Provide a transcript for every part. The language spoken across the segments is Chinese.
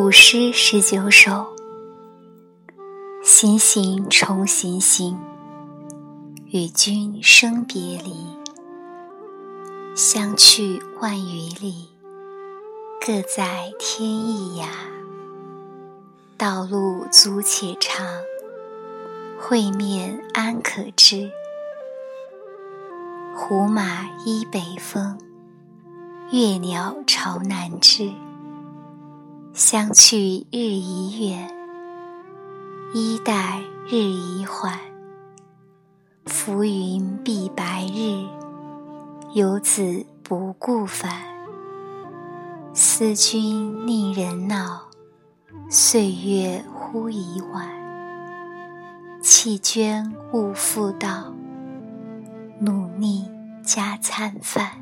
古诗十九首，行行重行行，与君生别离。相去万余里，各在天一涯。道路阻且长，会面安可知？胡马依北风，月鸟朝南枝。相去日已远，衣带日已缓。浮云蔽白日，游子不顾返。思君令人恼，岁月忽已晚。弃捐勿复道，努力加餐饭。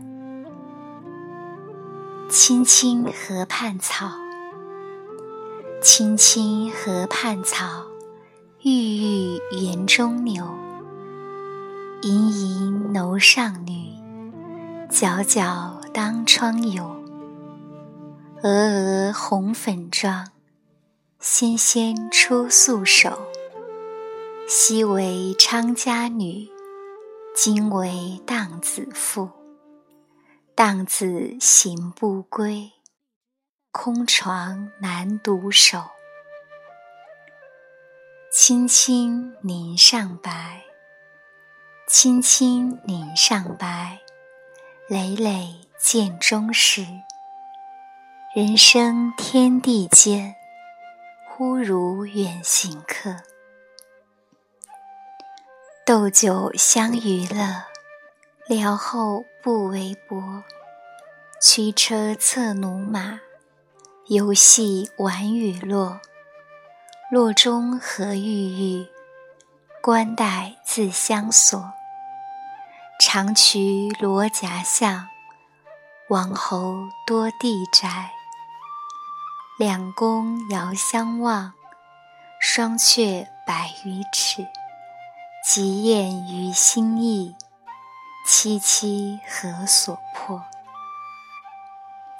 青青河畔草。青青河畔草，郁郁园中柳。盈盈楼上女，皎皎当窗牖。娥娥红粉妆，纤纤出素手。昔为昌家女，今为荡子妇。荡子行不归。空床难独守，青青岭上白，青青岭上白，累累见中时。人生天地间，忽如远行客。斗酒相娱乐，聊后不为薄。驱车策驽马。游戏玩雨落，落中何郁郁，冠带自相锁。长渠罗夹巷，王侯多地宅。两宫遥相望，双阙百余尺。极艳于心意，凄凄何所迫？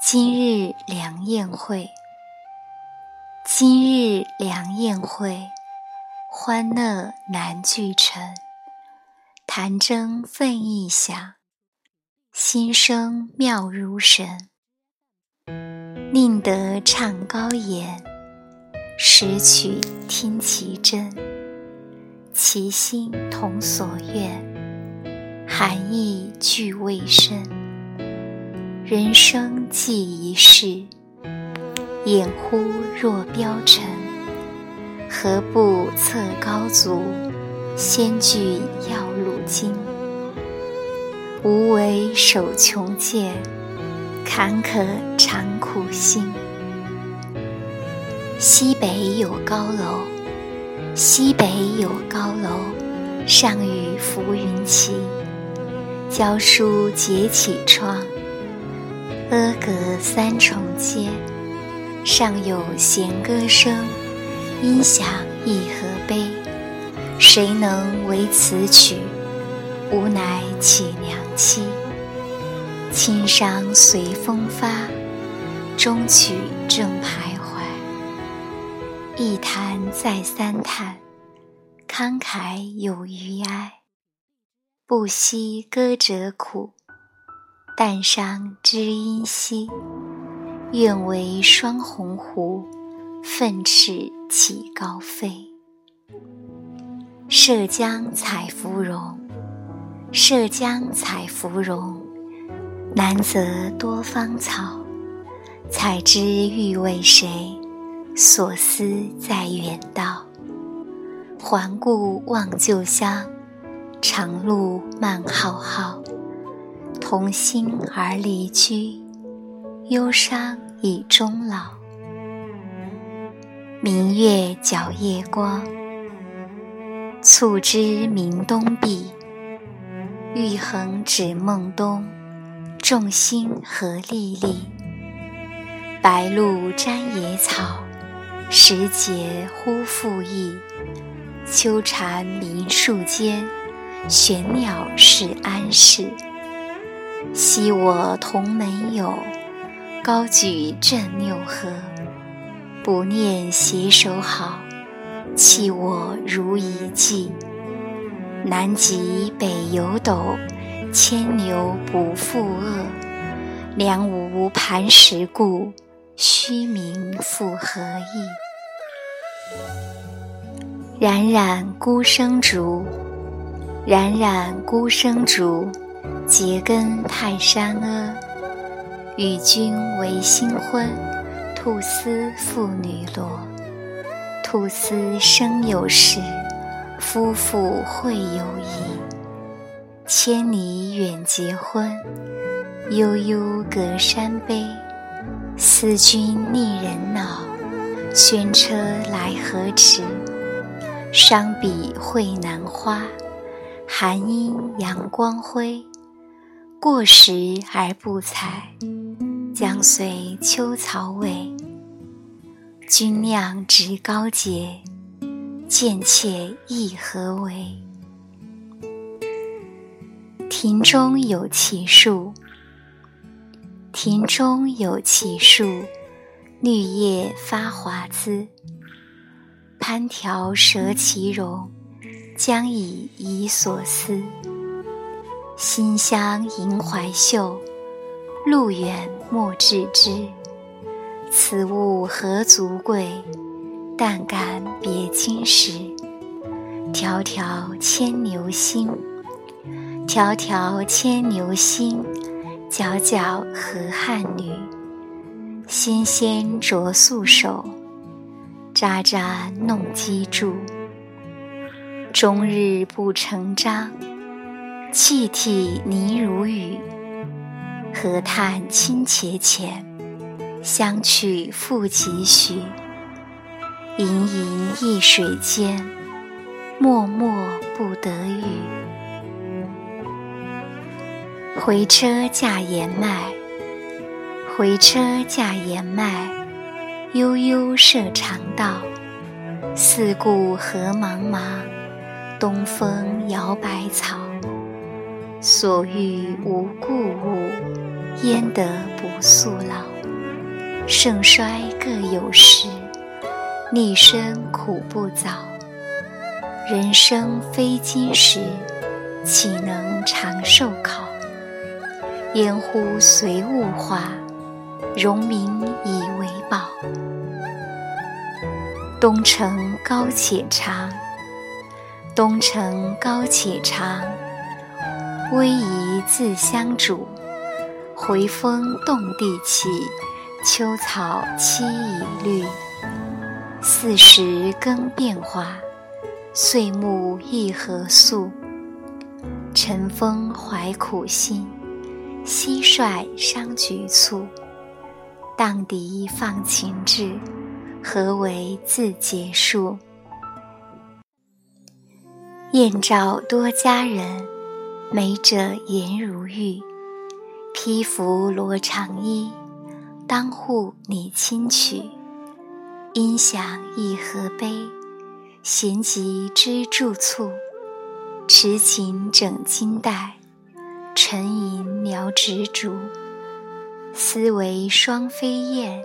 今日良宴会，今日良宴会，欢乐难俱陈。弹筝奋意响，心声妙如神。宁得唱高言，识曲听其真。其心同所愿，含义俱未深。人生寄一世，眼忽若标尘。何不策高足，先具要路经？无为守穷贱，坎坷常苦心。西北有高楼，西北有高楼，上与浮云齐。教书结绮窗。阿阁三重阶，上有弦歌声，音响一何悲？谁能为此曲？吾乃乞娘妻。轻伤随风发，终曲正徘徊。一弹再三叹，慷慨有余哀。不惜歌者苦。但伤知音稀，愿为双鸿鹄，奋翅起高飞。涉江采芙蓉，涉江采芙蓉，南则多芳草。采之欲为谁？所思在远道。环顾望旧乡，长路漫浩浩。同心而离居，忧伤已终老。明月皎夜光，促织鸣东壁。玉衡指孟冬，众星何历历。白露沾野草，时节忽复易。秋蝉鸣树间，玄鸟是安适。昔我同门友，高举振六合。不念携手好，弃我如遗迹。南极北有斗，牵牛不复恶。梁无磐石固，虚名复何益？冉冉孤生竹，冉冉孤生竹，结根泰山阿。与君为新婚，兔丝妇女罗。兔丝生有时。夫妇会有宜，千里远结婚，悠悠隔山悲。思君逆人恼，轩车来何迟？伤彼会南花，寒阴阳光辉。过时而不采，将随秋草萎。君酿直高洁。贱妾亦何为？庭中有奇树，庭中有奇树，绿叶发华滋。攀条折其荣，将以遗所思。馨香萦怀袖，路远莫致之。此物何足贵？但感别经时，迢迢牵牛星，迢迢牵牛星，皎皎河汉女。纤纤擢素手，札札弄机杼。终日不成章，泣涕泥如雨。何叹卿且浅，相去复几许？盈盈一水间，脉脉不得语。回车驾言迈，回车驾言迈，悠悠涉长道。四顾何茫茫，东风摇百草。所欲无故物，焉得不速老？盛衰各有时。逆生苦不早，人生非金石，岂能长寿考？烟忽随物化，荣名以为宝。东城高且长，东城高且长，逶迤自相主。回风动地起，秋草萋已绿。四时更变化，岁暮易何速？晨风怀苦心，蟋蟀伤局促。荡涤放情志，何为自结束？燕赵多佳人，美者颜如玉。披拂罗长衣，当户拟清曲。音响一何悲，弦急知助促。持琴整金带，沉吟描执竹。思为双飞燕，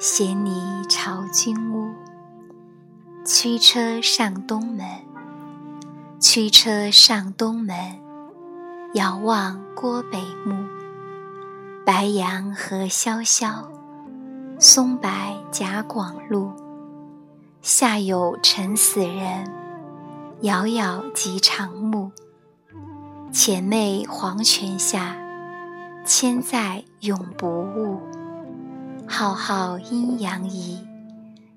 衔泥巢君屋。驱车上东门，驱车上东门。遥望郭北墓，白杨何萧萧。松柏夹广路，下有沉死人，杳杳即长木。前媚黄泉下，千载永不误。浩浩阴阳移，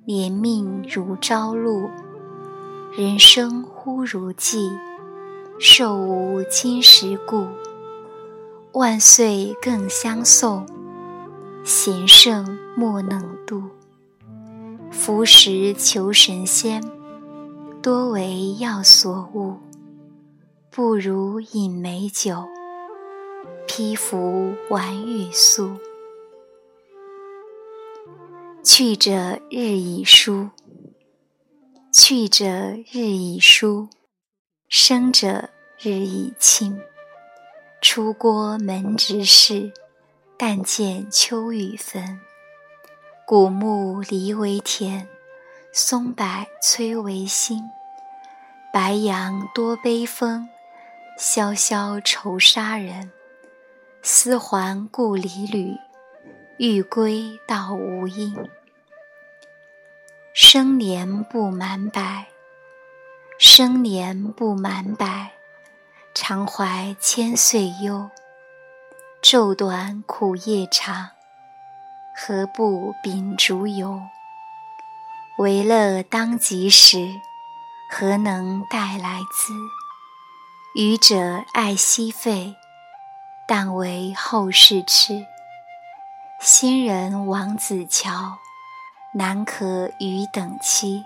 连命如朝露。人生忽如寄，寿无金石固。万岁更相送。贤圣莫能度，服食求神仙，多为药所误。不如饮美酒，披服玩玉素。去者日已疏，去者日已疏，生者日已清。出郭门直事。但见秋雨纷，古木离为田，松柏摧为薪。白杨多悲风，萧萧愁杀人。思还故里旅，欲归道无因。生年不满百，生年不满百，常怀千岁忧。昼短苦夜长，何不秉烛游？为乐当及时，何能待来兹？愚者爱惜费，但为后世痴。新人王子乔，难可与等期。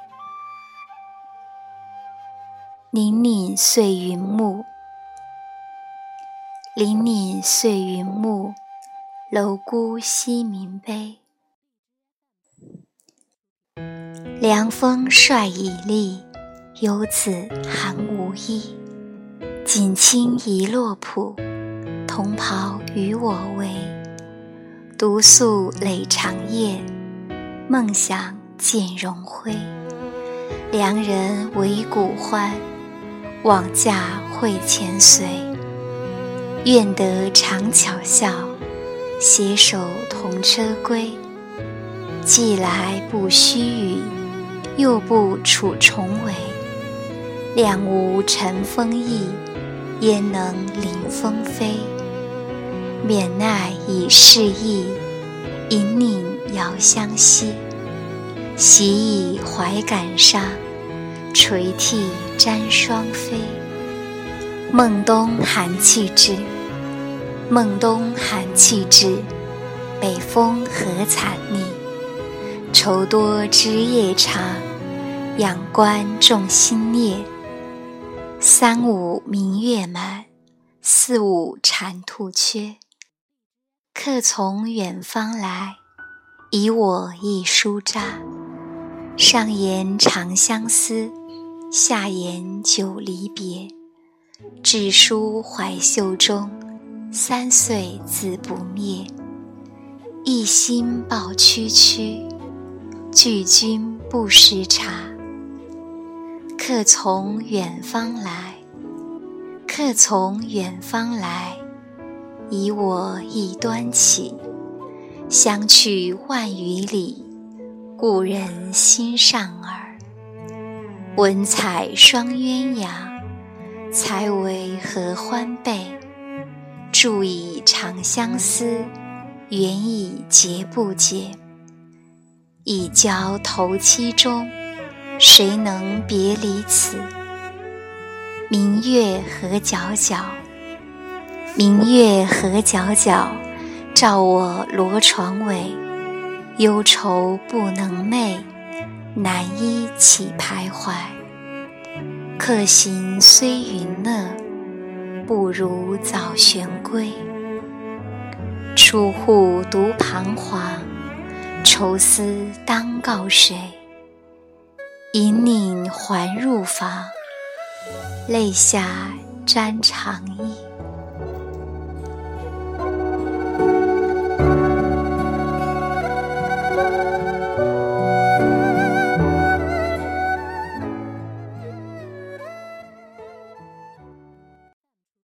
凛凛碎云暮。凛凛碎云暮，楼孤西明悲。凉风率已立，游子寒无衣。锦衾一落浦，同袍与我为。独宿累长夜，梦想见荣辉。良人为古欢，往驾会前随。愿得长巧笑，携手同车归。既来不须臾，又不处重围。两无乘风翼，焉能临风飞？免奈已是意，引领遥相惜。习以怀感伤，垂涕沾双飞。孟冬寒气至。孟冬寒气至，北风何惨逆？愁多枝叶长，仰观众星列。三五明月满，四五蟾兔缺。客从远方来，遗我一书札。上言长相思，下言久离别。纸书怀袖中。三岁字不灭，一心抱区区，拒君不识茶。客从远方来，客从远方来，以我一端起。相去万余里，故人心上耳。文采双鸳鸯，才为合欢背。注以长相思，缘以结不解。已交头七中，谁能别离此？明月何皎皎，明月何皎皎，照我罗床尾。忧愁不能寐，难依起徘徊。客行虽云乐。不如早旋归，出户独彷徨，愁思当告谁？引领还入房，泪下沾长衣。